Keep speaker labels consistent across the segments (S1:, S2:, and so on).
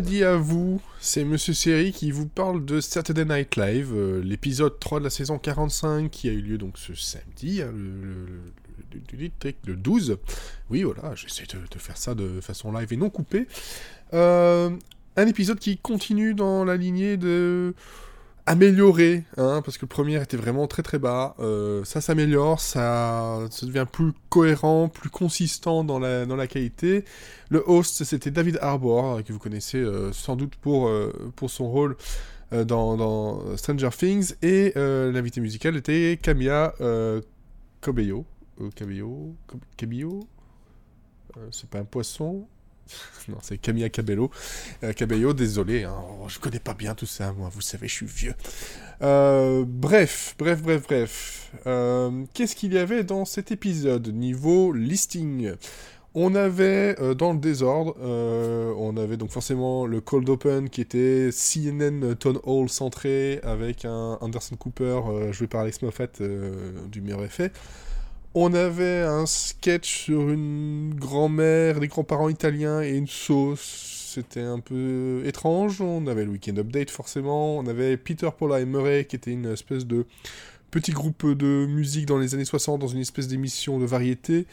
S1: lundi à vous, c'est Monsieur Seri qui vous parle de Saturday Night Live, euh, l'épisode 3 de la saison 45 qui a eu lieu donc ce samedi, hein, le, 12. Oui, voilà, j'essaie de, faire ça de façon live et non coupée. Euh, un épisode qui continue dans la lignée de amélioré, hein, parce que le premier était vraiment très très bas. Euh, ça s'améliore, ça, devient plus cohérent, plus consistant dans la, dans la qualité. Le host, c'était David Harbour, euh, que vous connaissez euh, sans doute pour, pour son rôle dans, Stranger Things. Et l'invité musical était Camilla Cabello. Cabello? Cabello? C'est pas un poisson non, c'est Camilla Cabello. Euh, Cabello, désolé, hein, oh, je connais pas bien tout ça, moi, vous savez, je suis vieux. Euh, bref, bref, bref, bref. Euh, qu'est-ce qu'il y avait dans cet épisode niveau listing? On avait dans le désordre, on avait donc forcément le cold open qui était CNN Town Hall centré avec un Anderson Cooper joué par Alex Moffat du meilleur effet. On avait un sketch sur une grand-mère, des grands-parents italiens et une sauce. C'était un peu étrange. On avait le Weekend Update forcément. On avait Peter, Paula et Murray qui était une espèce de petit groupe de musique dans les années 60 dans une espèce d'émission de variété.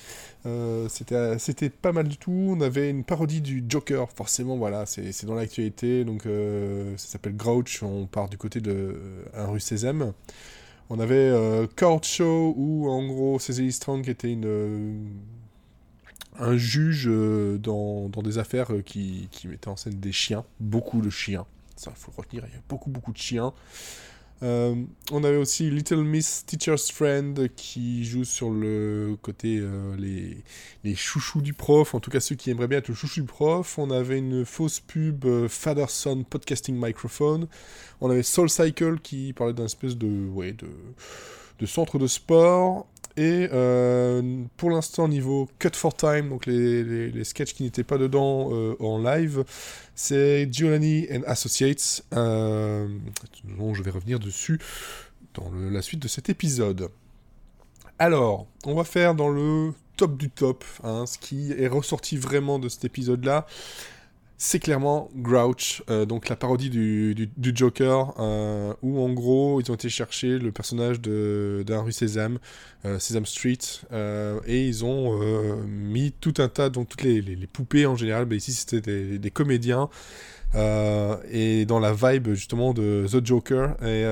S1: Euh, c'était pas mal du tout. On avait une parodie du Joker, forcément, voilà, c'est dans l'actualité. Donc euh, ça s'appelle Grouch, on part du côté de rue Sésame. On avait euh, Court Show où en gros Cecily Strong était euh, un juge euh, dans, des affaires qui, qui mettait en scène des chiens, beaucoup de chiens. Ça, il faut le retenir, il y a beaucoup, beaucoup de chiens. Euh, on avait aussi Little Miss Teacher's Friend qui joue sur le côté euh, les, les, chouchous du prof, en tout cas ceux qui aimeraient bien être le chouchou du prof. On avait une fausse pub euh, Father Son Podcasting Microphone. On avait Soul Cycle qui parlait d'un espèce de, ouais, de, de centre de sport. Et euh, pour l'instant, niveau Cut for Time, donc les, les, sketchs qui n'étaient pas dedans euh, en live, c'est Giovanni and Associates, euh, dont je vais revenir dessus dans la suite de cet épisode. Alors, on va faire dans le top du top, hein, ce qui est ressorti vraiment de cet épisode-là c'est clairement Grouch, euh, donc la parodie du, Joker, euh, où en gros ils ont été chercher le personnage d'un rue Sésame, euh, Sesame Street, et ils ont mis tout un tas, donc toutes les, poupées en général, mais ici c'était des, des, comédiens, et dans la vibe justement de The Joker, et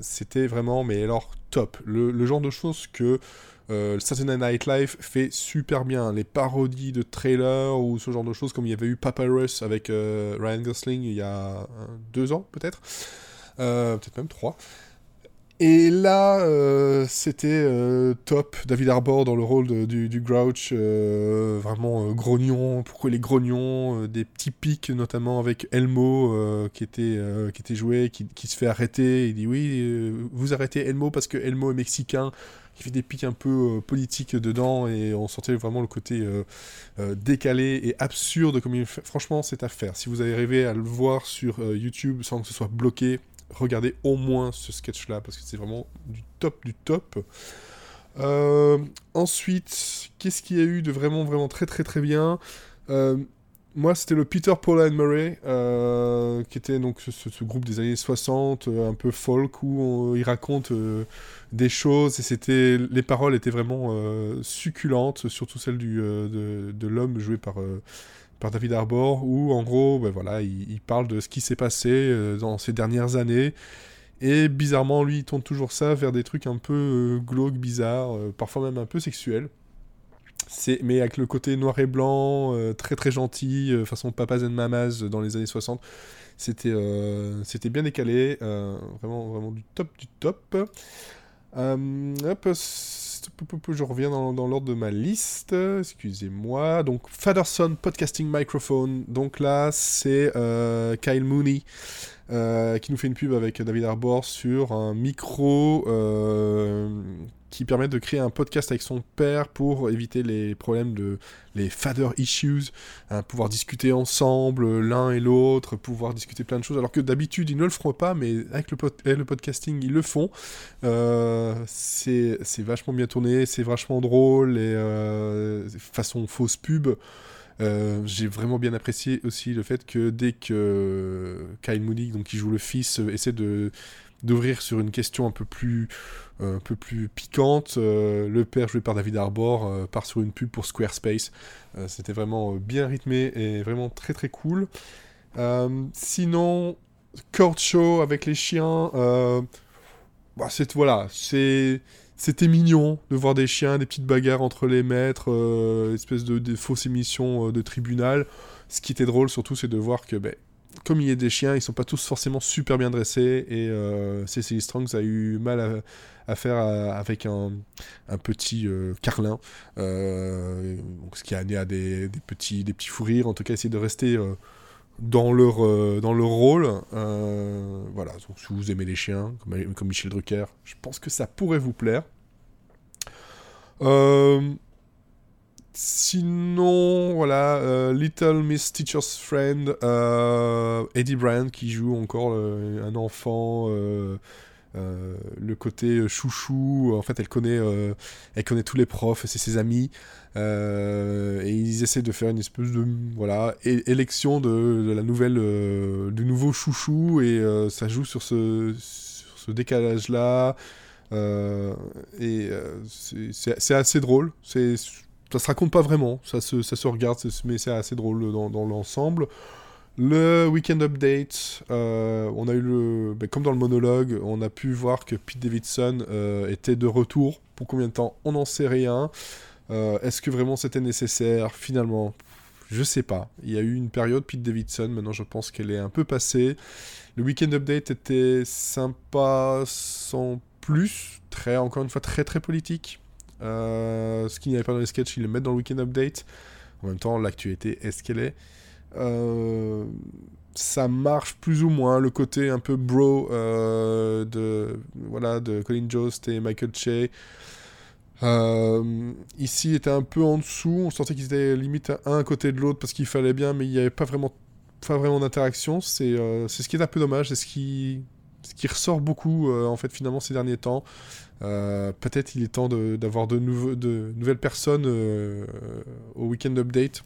S1: c'était vraiment, mais alors top, le, le genre de choses que euh, Saturday Night Live fait super bien. Les parodies de trailers ou ce genre de choses, comme il y avait eu Papyrus avec euh, Ryan Gosling il y a deux ans, peut-être. Euh, peut-être même trois. Et là, euh, c'était top. David Arbor dans le rôle du, Grouch, vraiment grognon. Pourquoi les grognons Des petits pics, notamment avec Elmo qui, était, qui était joué, qui, se fait arrêter. Il dit Oui, vous arrêtez Elmo parce que Elmo est mexicain qui fait des pics un peu euh, politiques dedans et on sentait vraiment le côté euh, euh, décalé et absurde comme il. Franchement, c'est à faire. Si vous rêvé à le voir sur YouTube sans que ce soit bloqué, regardez au moins ce sketch-là parce que c'est vraiment du top du top. ensuite, qu'est-ce qu'il y a eu de vraiment vraiment très très très bien? Moi, c'était le Peter, Paula and Murray, euh, qui était donc ce, groupe des années 60, euh, un peu folk, où il raconte euh, des choses, et c'était les paroles étaient vraiment succulentes, surtout celles du, de, l'homme joué par, par David Arbor, où en gros, ben voilà, il, parle de ce qui s'est passé dans ces dernières années, et bizarrement, lui, il tourne toujours ça vers des trucs un peu glauques, bizarres, parfois même un peu sexuels mais avec le côté noir et blanc, euh, très très gentil, euh, façon papas and mamas dans les années 60. C'était euh, c'était bien décalé, vraiment vraiment du top du top. hop, je reviens dans, l'ordre de ma liste, excusez-moi. Donc, Fatherson Podcasting Microphone. Donc là, c'est Kyle Mooney qui nous fait une pub avec David Arbor sur un micro qui permet de créer un podcast avec son père pour éviter les problèmes de les father issues, hein, pouvoir discuter ensemble l'un et l'autre, pouvoir discuter plein de choses, alors que d'habitude ils ne le feront pas, mais avec le, podcasting ils le font. Euh, c'est vachement bien tourné, c'est vachement drôle et euh, façon fausse pub. J'ai vraiment bien apprécié aussi le fait que dès que Kyle Moody, donc qui joue le fils, essaie de d'ouvrir sur une question un peu plus, un peu plus piquante. le père, joué par David Arbor, part sur une pub pour Squarespace. C'était vraiment bien rythmé et vraiment très très cool. sinon, Court Show avec les chiens. Bah, voilà, c'est c'était mignon de voir des chiens, des petites bagarres entre les maîtres, euh, espèce de, fausses émissions euh, de tribunal. Ce qui était drôle surtout, c'est de voir que, ben, comme il y a des chiens, ils sont pas tous forcément super bien dressés et euh, Cecily Strongs a eu mal à, faire avec un, petit carlin, ce qui a amené à des, petits, des petits fous rires. En tout cas, essayer de rester dans leur, euh, dans leur rôle. Euh, voilà, donc si vous aimez les chiens, comme, Michel Drucker, je pense que ça pourrait vous plaire. Euh, sinon, voilà, Little Miss Teacher's Friend, Eddie Brand qui joue encore un enfant euh, le côté euh, chouchou, en fait, elle connaît, euh, elle connaît tous les profs, c'est ses amis, et ils essaient de faire une espèce de voilà élection de, la nouvelle, du nouveau chouchou, et ça joue sur ce, ce décalage-là, et c'est assez drôle. C'est ça se raconte pas vraiment, ça se, ça se regarde, mais c'est assez drôle dans l'ensemble. Le Weekend Update, euh, on a eu le, ben, comme dans le monologue, on a pu voir que Pete Davidson euh, était de retour. Pour combien de temps On n'en sait rien. Euh, est-ce que vraiment c'était nécessaire? Finalement, je sais pas. Il y a eu une période Pete Davidson. Maintenant, je pense qu'elle est un peu passée. Le Weekend Update était sympa, sans plus. Très, encore une fois, très très politique. ce qu'il n'y avait pas dans les sketchs, ils le mettent dans le Weekend Update. En même temps, l'actualité est ce qu'elle est. Euh, ça marche plus ou moins le côté un peu bro euh, de voilà de Colin Jost et Michael Che. Euh, ici était un peu en dessous. On sentait qu'ils étaient limite à un côté de l'autre parce qu'il fallait bien mais il n'y avait pas vraiment pas vraiment d'interaction. C'est c'est ce qui est un peu dommage c'est ce qui ce qui ressort beaucoup en fait finalement ces derniers temps. Peut-être il est temps d'avoir de, de, de, nouvelles personnes au weekend update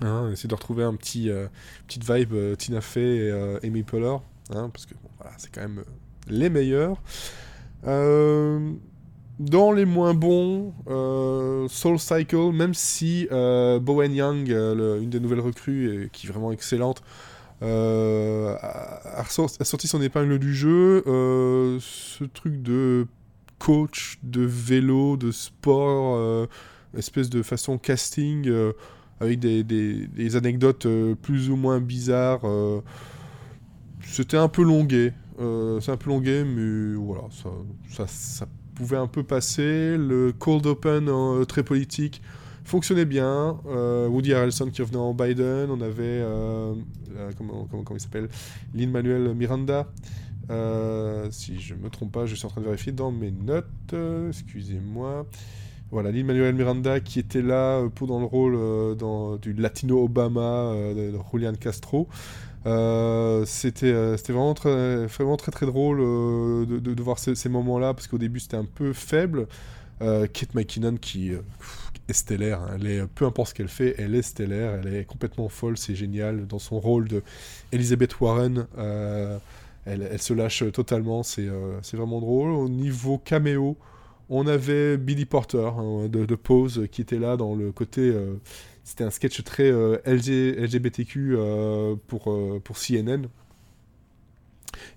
S1: Hein, essayer de retrouver un petit euh, petite vibe euh, Tina Fey et euh, Amy Poehler, hein, parce que voilà, c'est quand même les meilleurs. dans les moins bons, Soul Cycle, même si Bowen Young, une des nouvelles recrues, qui est vraiment excellente, a, sorti son épingle du jeu. ce truc de coach, de vélo, de sport, espèce de façon casting avec des, des, anecdotes euh, plus ou moins bizarres. Euh, c'était un peu longué. Euh, c'est un peu longué, mais voilà, ça, ça, pouvait un peu passer. Le cold open très politique fonctionnait bien. Woody Harrelson qui revenait en Biden. On avait, comment, comment, comment, il s'appelle Lin-Manuel Miranda. si je me trompe pas, je suis en train de vérifier dans mes notes. Excusez-moi. Voilà, Lin Manuel Miranda qui était là euh, pour dans le rôle euh, du Latino Obama euh, de Julian Castro. c'était vraiment très, vraiment très très drôle de, de, voir ces, moments-là parce qu'au début c'était un peu faible. Kate McKinnon qui est stellaire, hein. elle est, peu importe ce qu'elle fait, elle est stellaire, elle est complètement folle, c'est génial. Dans son rôle de Elizabeth Warren, elle, elle, se lâche totalement, c'est vraiment drôle. Au niveau caméo, on avait Billy Porter hein, de, Pose qui était là dans le côté. Euh, c'était un sketch très euh, LGBTQ euh, pour, pour CNN.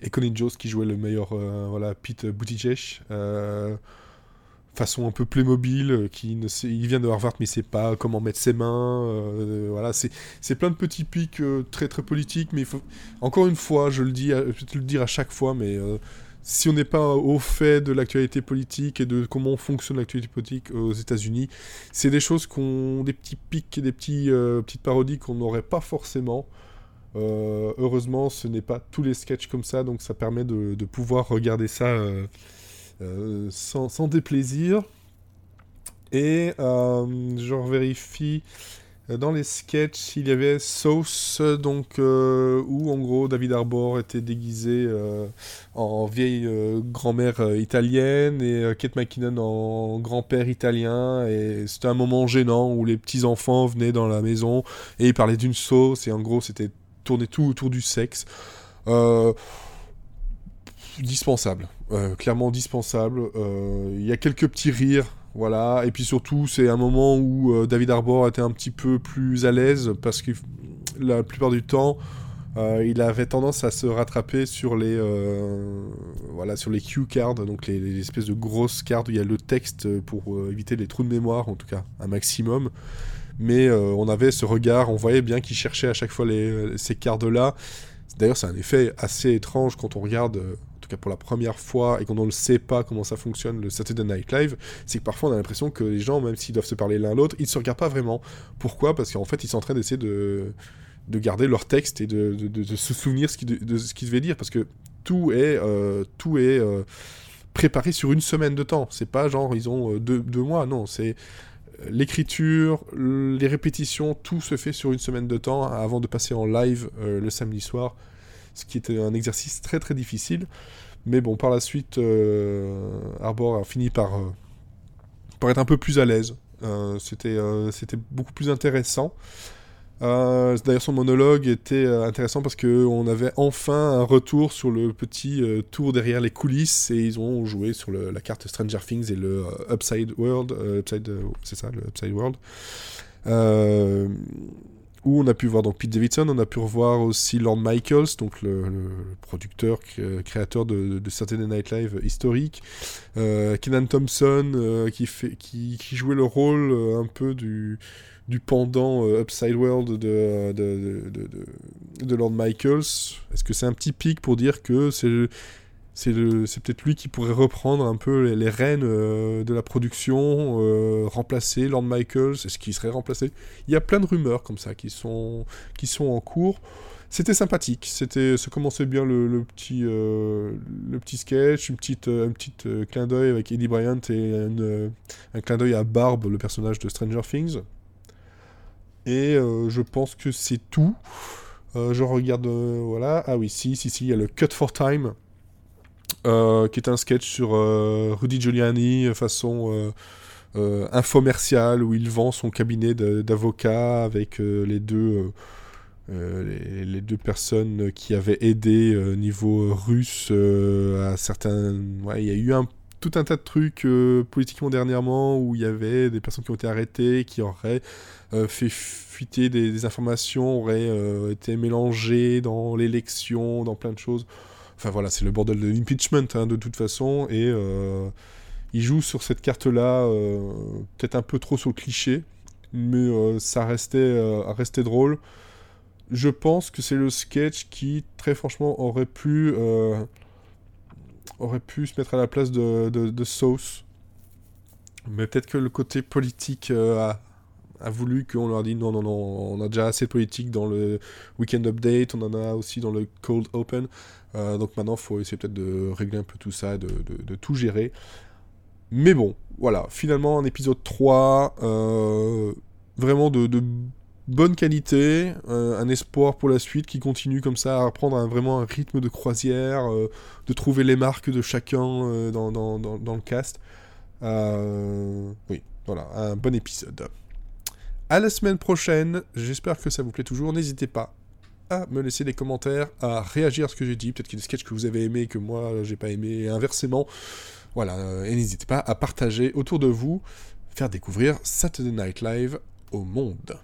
S1: Et Colin Jost qui jouait le meilleur, voilà, Pete Buttigieg façon un peu Playmobil, qui ne il vient de Harvard mais il sait pas comment mettre ses mains, voilà, c'est plein de petits pics très très politiques, mais encore une fois, je le dis, je vais te le dire à chaque fois, mais si on n'est pas au fait de l'actualité politique et de comment fonctionne l'actualité politique aux États-Unis, c'est des choses qu'on, des petits pics, des petits, euh, petites parodies qu'on n'aurait pas forcément. Euh, heureusement, ce n'est pas tous les sketchs comme ça, donc ça permet de, pouvoir regarder ça euh, sans, déplaisir. Et je vérifie dans les sketchs, il y avait Sauce, donc euh, où en gros David Arbor était déguisé euh, en vieille grand-mère italienne et Kate McKinnon en grand-père italien. Et c'était un moment gênant où les petits enfants venaient dans la maison et ils parlaient d'une sauce et en gros c'était tourné tout autour du sexe. dispensable, clairement dispensable. Il y a quelques petits rires voilà, et puis surtout, c'est un moment où euh, David Arbor était un petit peu plus à l'aise parce que la plupart du temps, euh, il avait tendance à se rattraper sur les, euh, voilà, sur les cue cards, donc les, espèces de grosses cartes où il y a le texte pour éviter les trous de mémoire, en tout cas un maximum. Mais on avait ce regard, on voyait bien qu'il cherchait à chaque fois ces cartes-là. D'ailleurs, c'est un effet assez étrange quand on regarde pour la première fois, et quand on ne sait pas comment ça fonctionne, le Saturday Night Live, c'est que parfois on a l'impression que les gens, même s'ils doivent se parler l'un l'autre, ils ne se regardent pas vraiment. Pourquoi? Parce qu'en fait, ils sont en train d'essayer de, de garder leur texte et de, de, se souvenir de, ce qu'ils devaient dire, parce que tout est, euh, tout est euh, préparé sur une semaine de temps. C'est pas genre ils ont euh, deux, deux mois, non, c'est l'écriture, les répétitions, tout se fait sur une semaine de temps avant de passer en live le samedi soir ce qui était un exercice très très difficile. Mais bon, par la suite, euh, Arbor a fini par, euh, par être un peu plus à l'aise. Euh, c'était, beaucoup plus intéressant. D'ailleurs, son monologue était intéressant parce qu'on avait enfin un retour sur le petit tour derrière les coulisses et ils ont joué sur la carte Stranger Things et le Upside World. c'est ça, le Upside World où on a pu voir donc Pete Davidson, on a pu revoir aussi Lord Michaels, donc le, producteur, créateur de, de, Saturday Night Live historique, euh, Kenan Thompson euh, qui, jouait le rôle euh, un peu du, du pendant Upside World de, de, de Lord Michaels. Est-ce que c'est un petit pic pour dire que c'est c'est peut-être lui qui pourrait reprendre un peu les, rênes euh, de la production, euh, remplacer Lord Michaels, est-ce qu'il serait remplacé Il y a plein de rumeurs comme ça qui sont, qui sont en cours. C'était sympathique, c'était, ça commençait bien le, petit, euh, le petit sketch, une petite, un petit clin d'œil avec Eddie Bryant et un clin d'œil à Barb, le personnage de Stranger Things. Et je pense que c'est tout. je regarde, voilà, ah oui, si, si, si, il y a le Cut for Time euh, qui est un sketch sur euh, Rudy Giuliani euh, façon infomerciale où il vend son cabinet d'avocat avec les deux les, deux personnes qui avaient aidé au niveau russe à certains il y a eu un tout un tas de trucs politiquement dernièrement où il y avait des personnes qui ont été arrêtées, qui auraient fait fuiter des informations, auraient été mélangées dans l'élection, dans plein de choses. Enfin voilà, c'est le bordel de l'impeachment hein, de toute façon. Et euh, il joue sur cette carte-là, euh, peut-être un peu trop sur le cliché, mais euh, ça restait, drôle. Je pense que c'est le sketch qui, très franchement, aurait pu, aurait pu se mettre à la place de, de, Sauce. Mais peut-être que le côté politique a, a voulu qu'on leur dise non, non, non, on a déjà assez de politique dans le Weekend Update, on en a aussi dans le Cold Open. Euh, donc maintenant, il faut essayer peut-être de régler un peu tout ça, de, tout gérer. Mais bon, voilà, finalement, un épisode 3, euh, vraiment de, bonne qualité, euh, un espoir pour la suite qui continue comme ça à prendre vraiment un rythme de croisière, de trouver les marques de chacun dans, dans, dans, le cast. oui, voilà, un bon épisode. À la semaine prochaine, j'espère que ça vous plaît toujours, n'hésitez pas à me laisser des commentaires, à réagir à ce que j'ai dit. Peut-être qu'il y a des sketchs que vous avez aimés que moi j'ai pas aimé, et inversement. Voilà, et n'hésitez pas à partager autour de vous, faire découvrir Saturday Night Live au monde.